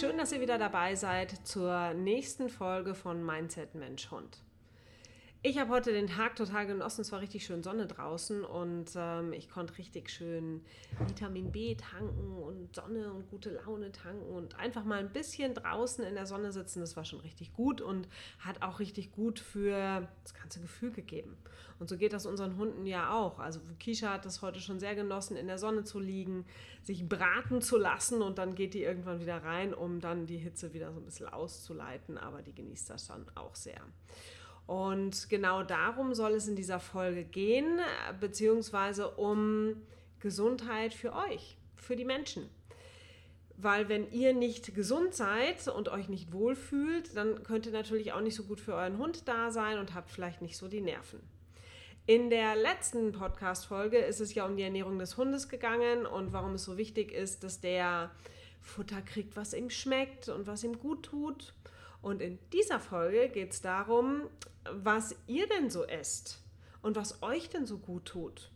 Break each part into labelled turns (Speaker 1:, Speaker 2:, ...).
Speaker 1: Schön, dass ihr wieder dabei seid zur nächsten Folge von Mindset Mensch Hund. Ich habe heute den Tag total genossen. Es war richtig schön Sonne draußen und ähm, ich konnte richtig schön Vitamin B tanken und Sonne und gute Laune tanken und einfach mal ein bisschen draußen in der Sonne sitzen. Das war schon richtig gut und hat auch richtig gut für das ganze Gefühl gegeben. Und so geht das unseren Hunden ja auch. Also Kisha hat das heute schon sehr genossen, in der Sonne zu liegen, sich braten zu lassen und dann geht die irgendwann wieder rein, um dann die Hitze wieder so ein bisschen auszuleiten. Aber die genießt das dann auch sehr. Und genau darum soll es in dieser Folge gehen, beziehungsweise um Gesundheit für euch, für die Menschen. Weil wenn ihr nicht gesund seid und euch nicht wohlfühlt, dann könnt ihr natürlich auch nicht so gut für euren Hund da sein und habt vielleicht nicht so die Nerven. In der letzten Podcast-Folge ist es ja um die Ernährung des Hundes gegangen und warum es so wichtig ist, dass der Futter kriegt, was ihm schmeckt und was ihm gut tut. Und in dieser Folge geht es darum, was ihr denn so esst und was euch denn so gut tut.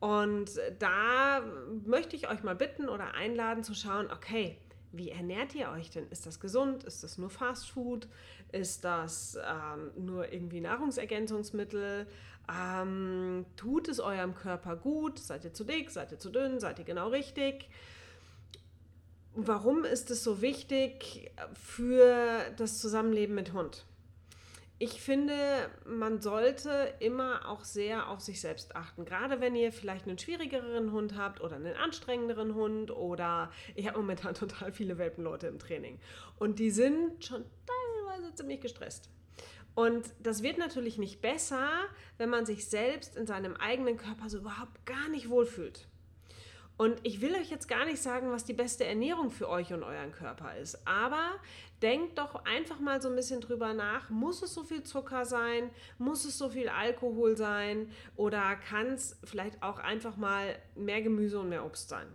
Speaker 1: Und da möchte ich euch mal bitten oder einladen zu schauen, okay, wie ernährt ihr euch denn? Ist das gesund? Ist das nur Fast Food? Ist das ähm, nur irgendwie Nahrungsergänzungsmittel? Ähm, tut es eurem Körper gut? Seid ihr zu dick? Seid ihr zu dünn? Seid ihr genau richtig? Warum ist es so wichtig für das Zusammenleben mit Hund? Ich finde, man sollte immer auch sehr auf sich selbst achten. Gerade wenn ihr vielleicht einen schwierigeren Hund habt oder einen anstrengenderen Hund oder ich habe momentan total viele Welpenleute im Training und die sind schon teilweise ziemlich gestresst. Und das wird natürlich nicht besser, wenn man sich selbst in seinem eigenen Körper so überhaupt gar nicht wohlfühlt. Und ich will euch jetzt gar nicht sagen, was die beste Ernährung für euch und euren Körper ist. Aber denkt doch einfach mal so ein bisschen drüber nach. Muss es so viel Zucker sein? Muss es so viel Alkohol sein? Oder kann es vielleicht auch einfach mal mehr Gemüse und mehr Obst sein?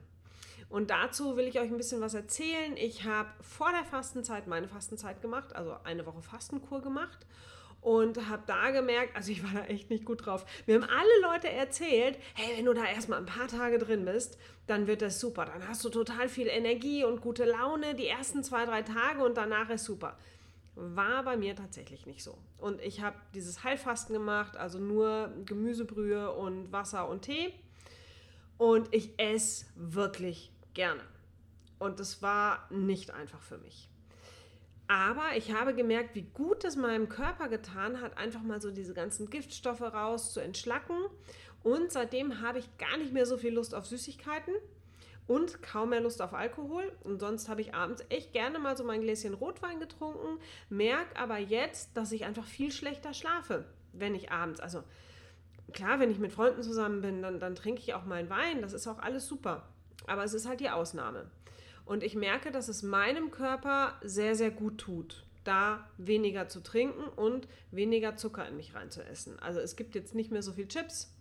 Speaker 1: Und dazu will ich euch ein bisschen was erzählen. Ich habe vor der Fastenzeit meine Fastenzeit gemacht, also eine Woche Fastenkur gemacht und habe da gemerkt, also ich war da echt nicht gut drauf. Mir haben alle Leute erzählt, hey, wenn du da erstmal ein paar Tage drin bist, dann wird das super. Dann hast du total viel Energie und gute Laune die ersten zwei, drei Tage und danach ist super. War bei mir tatsächlich nicht so. Und ich habe dieses Heilfasten gemacht, also nur Gemüsebrühe und Wasser und Tee. Und ich esse wirklich gerne. Und das war nicht einfach für mich. Aber ich habe gemerkt, wie gut es meinem Körper getan hat, einfach mal so diese ganzen Giftstoffe raus zu entschlacken. Und seitdem habe ich gar nicht mehr so viel Lust auf Süßigkeiten und kaum mehr Lust auf Alkohol. Und sonst habe ich abends echt gerne mal so mein Gläschen Rotwein getrunken, merke aber jetzt, dass ich einfach viel schlechter schlafe, wenn ich abends, also klar, wenn ich mit Freunden zusammen bin, dann, dann trinke ich auch meinen Wein, das ist auch alles super. Aber es ist halt die Ausnahme. Und ich merke, dass es meinem Körper sehr, sehr gut tut, da weniger zu trinken und weniger Zucker in mich reinzuessen. Also es gibt jetzt nicht mehr so viel Chips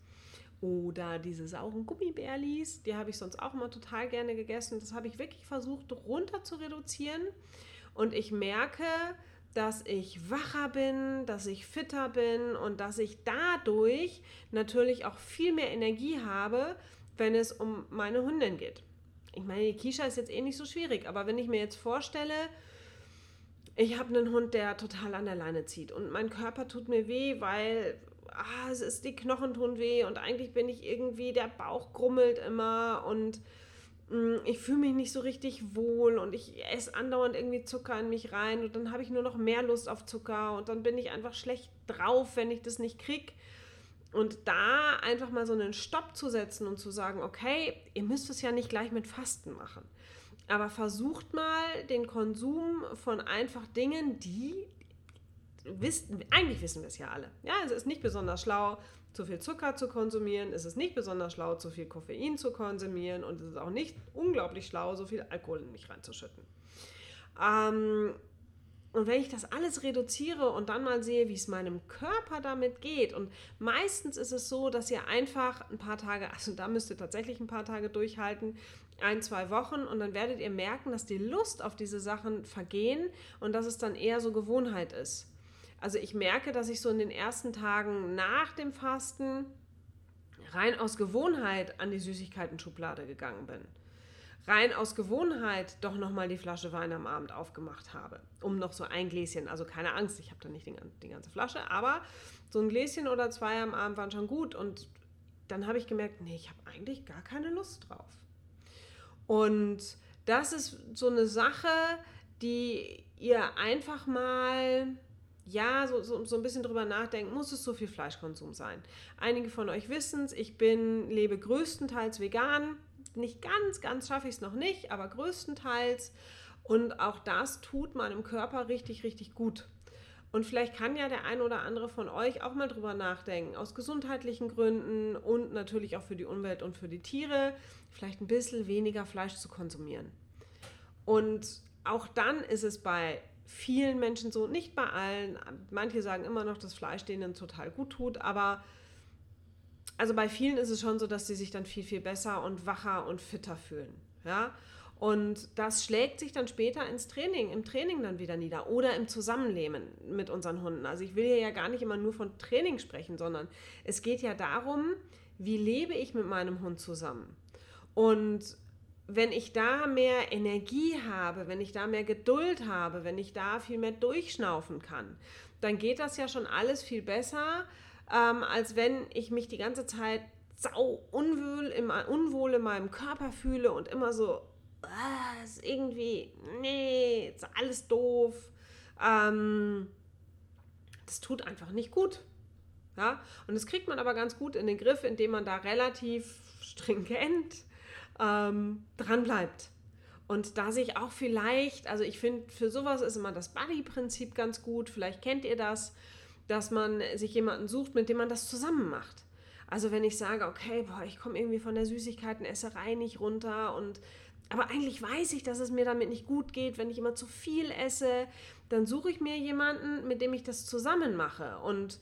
Speaker 1: oder diese sauren Gummibärlis, die habe ich sonst auch immer total gerne gegessen. Das habe ich wirklich versucht runter zu reduzieren. Und ich merke, dass ich wacher bin, dass ich fitter bin und dass ich dadurch natürlich auch viel mehr Energie habe, wenn es um meine Hündin geht ich meine, die Kisha ist jetzt eh nicht so schwierig, aber wenn ich mir jetzt vorstelle, ich habe einen Hund, der total an der Leine zieht und mein Körper tut mir weh, weil ah, es ist die Knochen tun weh und eigentlich bin ich irgendwie, der Bauch grummelt immer und mh, mm, ich fühle mich nicht so richtig wohl und ich esse andauernd irgendwie Zucker in mich rein und dann habe ich nur noch mehr Lust auf Zucker und dann bin ich einfach schlecht drauf, wenn ich das nicht kriege. Und da einfach mal so einen Stopp zu setzen und zu sagen, okay, ihr müsst es ja nicht gleich mit Fasten machen. Aber versucht mal den Konsum von einfach Dingen, die wissen, eigentlich wissen wir es ja alle. Ja, es ist nicht besonders schlau, zu viel Zucker zu konsumieren. Es ist nicht besonders schlau, zu viel Koffein zu konsumieren. Und es ist auch nicht unglaublich schlau, so viel Alkohol in mich reinzuschütten. Ähm, und wenn ich das alles reduziere und dann mal sehe, wie es meinem Körper damit geht, und meistens ist es so, dass ihr einfach ein paar Tage, also da müsst ihr tatsächlich ein paar Tage durchhalten, ein, zwei Wochen, und dann werdet ihr merken, dass die Lust auf diese Sachen vergehen und dass es dann eher so Gewohnheit ist. Also ich merke, dass ich so in den ersten Tagen nach dem Fasten rein aus Gewohnheit an die Süßigkeiten-Schublade gegangen bin rein aus Gewohnheit doch nochmal die Flasche Wein am Abend aufgemacht habe, um noch so ein Gläschen, also keine Angst, ich habe da nicht die ganze Flasche, aber so ein Gläschen oder zwei am Abend waren schon gut und dann habe ich gemerkt, nee, ich habe eigentlich gar keine Lust drauf. Und das ist so eine Sache, die ihr einfach mal ja, so, so, so ein bisschen drüber nachdenken, muss es so viel Fleischkonsum sein? Einige von euch wissen es, ich bin, lebe größtenteils vegan. Nicht ganz, ganz schaffe ich es noch nicht, aber größtenteils. Und auch das tut meinem Körper richtig, richtig gut. Und vielleicht kann ja der ein oder andere von euch auch mal drüber nachdenken, aus gesundheitlichen Gründen und natürlich auch für die Umwelt und für die Tiere, vielleicht ein bisschen weniger Fleisch zu konsumieren. Und auch dann ist es bei vielen Menschen so, nicht bei allen. Manche sagen immer noch, dass Fleisch denen total gut tut, aber also bei vielen ist es schon so, dass sie sich dann viel, viel besser und wacher und fitter fühlen. Ja? Und das schlägt sich dann später ins Training, im Training dann wieder nieder oder im Zusammenleben mit unseren Hunden. Also ich will hier ja gar nicht immer nur von Training sprechen, sondern es geht ja darum, wie lebe ich mit meinem Hund zusammen. Und wenn ich da mehr Energie habe, wenn ich da mehr Geduld habe, wenn ich da viel mehr durchschnaufen kann, dann geht das ja schon alles viel besser, ähm, als wenn ich mich die ganze Zeit sau unwohl, im, unwohl in meinem Körper fühle und immer so, ah, ist irgendwie, nee, ist alles doof. Ähm, das tut einfach nicht gut. Ja? Und das kriegt man aber ganz gut in den Griff, indem man da relativ stringent ähm, dran bleibt. Und da sich auch vielleicht, also ich finde, für sowas ist immer das Buddy-Prinzip ganz gut. Vielleicht kennt ihr das, dass man sich jemanden sucht, mit dem man das zusammen macht. Also wenn ich sage, okay, boah, ich komme irgendwie von der Süßigkeitenesserei nicht runter und aber eigentlich weiß ich, dass es mir damit nicht gut geht, wenn ich immer zu viel esse, dann suche ich mir jemanden, mit dem ich das zusammen mache und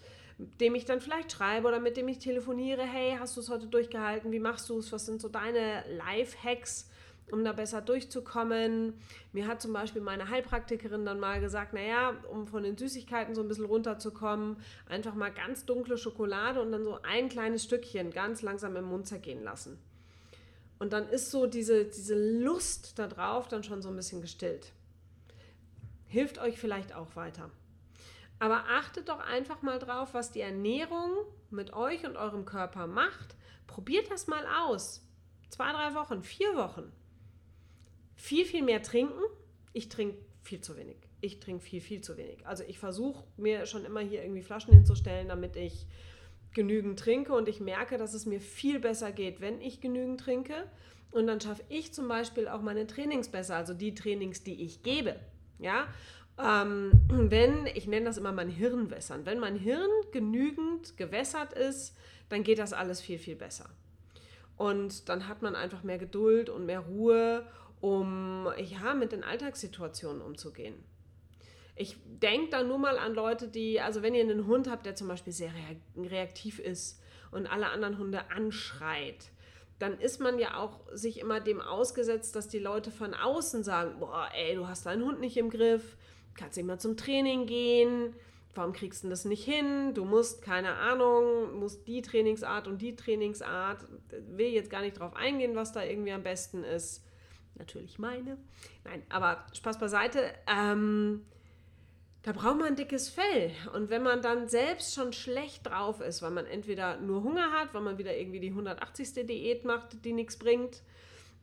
Speaker 1: dem ich dann vielleicht schreibe oder mit dem ich telefoniere, hey, hast du es heute durchgehalten? Wie machst du es? Was sind so deine Life-Hacks, um da besser durchzukommen? Mir hat zum Beispiel meine Heilpraktikerin dann mal gesagt, naja, um von den Süßigkeiten so ein bisschen runterzukommen, einfach mal ganz dunkle Schokolade und dann so ein kleines Stückchen ganz langsam im Mund zergehen lassen. Und dann ist so diese, diese Lust darauf dann schon so ein bisschen gestillt. Hilft euch vielleicht auch weiter. Aber achtet doch einfach mal drauf, was die Ernährung mit euch und eurem Körper macht. Probiert das mal aus. Zwei, drei Wochen, vier Wochen. Viel, viel mehr trinken. Ich trinke viel zu wenig. Ich trinke viel, viel zu wenig. Also ich versuche mir schon immer hier irgendwie Flaschen hinzustellen, damit ich genügend trinke und ich merke, dass es mir viel besser geht, wenn ich genügend trinke. Und dann schaffe ich zum Beispiel auch meine Trainings besser, also die Trainings, die ich gebe. Ja, ähm, wenn, ich nenne das immer mein Hirn wässern, wenn mein Hirn genügend gewässert ist, dann geht das alles viel, viel besser. Und dann hat man einfach mehr Geduld und mehr Ruhe, um ja, mit den Alltagssituationen umzugehen. Ich denke da nur mal an Leute, die, also wenn ihr einen Hund habt, der zum Beispiel sehr reaktiv ist und alle anderen Hunde anschreit, dann ist man ja auch sich immer dem ausgesetzt, dass die Leute von außen sagen, boah, ey, du hast deinen Hund nicht im Griff, kannst nicht mal zum Training gehen, warum kriegst du das nicht hin? Du musst, keine Ahnung, musst die Trainingsart und die Trainingsart, will jetzt gar nicht drauf eingehen, was da irgendwie am besten ist. Natürlich meine. Nein, aber Spaß beiseite. Ähm, da braucht man dickes Fell. Und wenn man dann selbst schon schlecht drauf ist, weil man entweder nur Hunger hat, weil man wieder irgendwie die 180. Diät macht, die nichts bringt,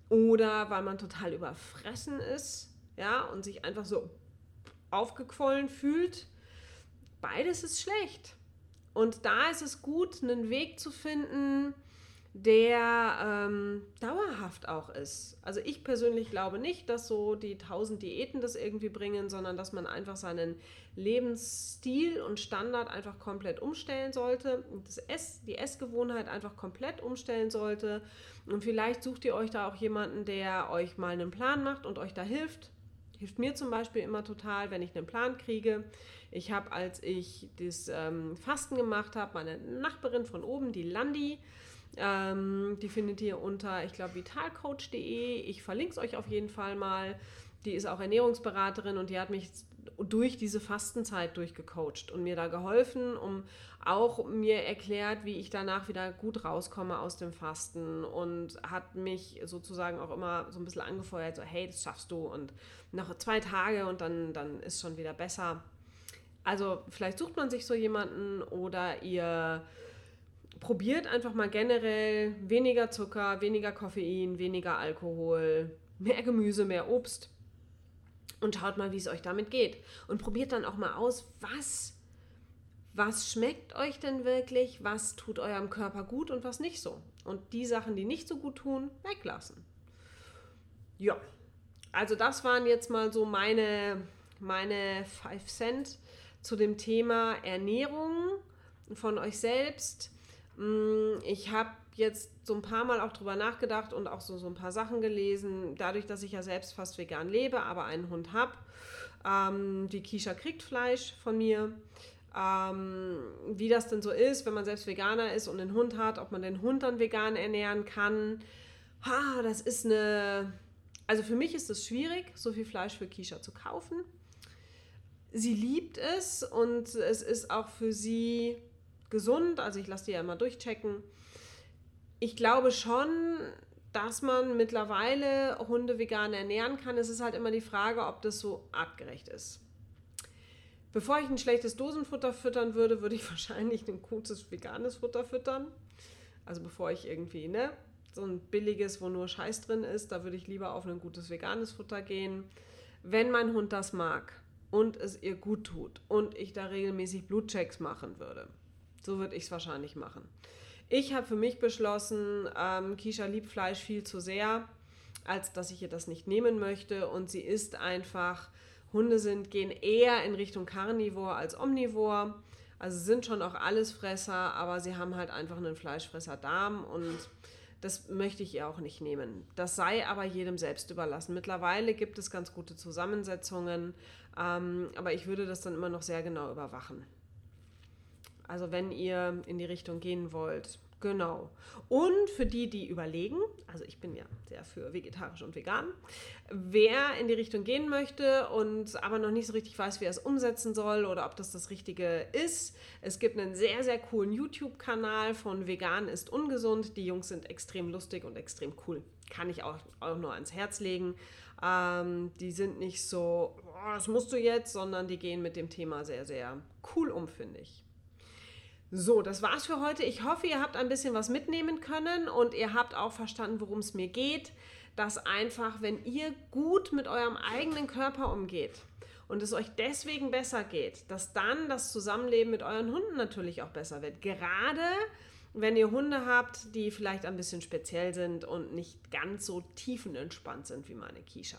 Speaker 1: oder weil man total überfressen ist, ja, und sich einfach so aufgequollen fühlt. Beides ist schlecht. Und da ist es gut, einen Weg zu finden, der ähm, dauerhaft auch ist. Also ich persönlich glaube nicht, dass so die tausend Diäten das irgendwie bringen, sondern dass man einfach seinen Lebensstil und Standard einfach komplett umstellen sollte, das Ess, die Essgewohnheit einfach komplett umstellen sollte. Und vielleicht sucht ihr euch da auch jemanden, der euch mal einen Plan macht und euch da hilft. Hilft mir zum Beispiel immer total, wenn ich einen Plan kriege. Ich habe, als ich das ähm, Fasten gemacht habe, meine Nachbarin von oben, die Landi, Ähm, die findet ihr unter, ich glaube, vitalcoach.de. Ich verlinke es euch auf jeden Fall mal. Die ist auch Ernährungsberaterin und die hat mich durch diese Fastenzeit durchgecoacht und mir da geholfen, um auch mir erklärt, wie ich danach wieder gut rauskomme aus dem Fasten und hat mich sozusagen auch immer so ein bisschen angefeuert, so hey, das schaffst du und noch zwei Tage und dann, dann ist schon wieder besser. Also vielleicht sucht man sich so jemanden oder ihr probiert einfach mal generell weniger Zucker, weniger Koffein, weniger Alkohol, mehr Gemüse, mehr Obst und schaut mal, wie es euch damit geht. Und probiert dann auch mal aus, was, was schmeckt euch denn wirklich, was tut eurem Körper gut und was nicht so. Und die Sachen, die nicht so gut tun, weglassen. Ja, also das waren jetzt mal so meine, meine 5 Cent zu dem Thema Ernährung von euch selbst. Mm, ich habe jetzt so ein paar Mal auch drüber nachgedacht und auch so, so ein paar Sachen gelesen. Dadurch, dass ich ja selbst fast vegan lebe, aber einen Hund habe. Ähm, die Kisha kriegt Fleisch von mir. Ähm, wie das denn so ist, wenn man selbst Veganer ist und einen Hund hat, ob man den Hund dann vegan ernähren kann. Ha, das ist eine. Also für mich ist es schwierig, so viel Fleisch für Kisha zu kaufen. Sie liebt es und es ist auch für sie gesund. Also ich lasse die ja immer durchchecken ich glaube schon, dass man mittlerweile Hunde vegan ernähren kann. Es ist halt immer die Frage, ob das so artgerecht ist. Bevor ich ein schlechtes Dosenfutter füttern würde, würde ich wahrscheinlich ein gutes veganes Futter füttern. Also bevor ich irgendwie, ne, so ein billiges, wo nur Scheiß drin ist, da würde ich lieber auf ein gutes veganes Futter gehen. Wenn mein Hund das mag und es ihr gut tut und ich da regelmäßig Blutchecks machen würde, so würde ich es wahrscheinlich machen. Ich habe für mich beschlossen, ähm, Kisha liebt Fleisch viel zu sehr, als dass ich ihr das nicht nehmen möchte. Und sie ist einfach, Hunde sind, gehen eher in Richtung Carnivore als Omnivore. Also sind schon auch Allesfresser, aber sie haben halt einfach einen Fleischfresser-Darm und das möchte ich ihr auch nicht nehmen. Das sei aber jedem selbst überlassen. Mittlerweile gibt es ganz gute Zusammensetzungen, ähm, aber ich würde das dann immer noch sehr genau überwachen. Also wenn ihr in die Richtung gehen wollt. Genau. Und für die, die überlegen, also ich bin ja sehr für vegetarisch und vegan, wer in die Richtung gehen möchte und aber noch nicht so richtig weiß, wie er es umsetzen soll oder ob das das Richtige ist, es gibt einen sehr, sehr coolen YouTube-Kanal von Vegan ist ungesund. Die Jungs sind extrem lustig und extrem cool. Kann ich auch, auch nur ans Herz legen. Ähm, die sind nicht so, oh, das musst du jetzt, sondern die gehen mit dem Thema sehr, sehr cool um, finde ich. So, das war's für heute. Ich hoffe, ihr habt ein bisschen was mitnehmen können und ihr habt auch verstanden, worum es mir geht. Dass einfach, wenn ihr gut mit eurem eigenen Körper umgeht und es euch deswegen besser geht, dass dann das Zusammenleben mit euren Hunden natürlich auch besser wird. Gerade wenn ihr Hunde habt, die vielleicht ein bisschen speziell sind und nicht ganz so tiefenentspannt sind wie meine Kisha.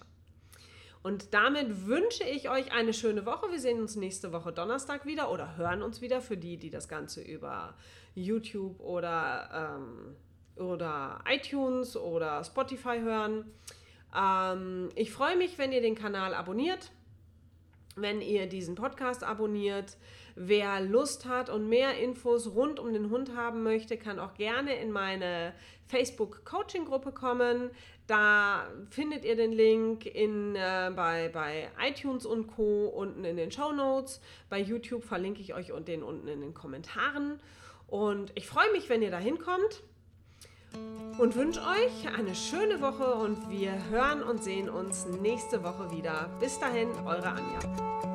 Speaker 1: Und damit wünsche ich euch eine schöne Woche. Wir sehen uns nächste Woche Donnerstag wieder oder hören uns wieder für die, die das Ganze über YouTube oder, ähm, oder iTunes oder Spotify hören. Ähm, ich freue mich, wenn ihr den Kanal abonniert, wenn ihr diesen Podcast abonniert. Wer Lust hat und mehr Infos rund um den Hund haben möchte, kann auch gerne in meine Facebook-Coaching-Gruppe kommen. Da findet ihr den Link in, äh, bei, bei iTunes und Co. unten in den Show Notes. Bei YouTube verlinke ich euch den unten in den Kommentaren. Und ich freue mich, wenn ihr da hinkommt und wünsche euch eine schöne Woche und wir hören und sehen uns nächste Woche wieder. Bis dahin, eure Anja.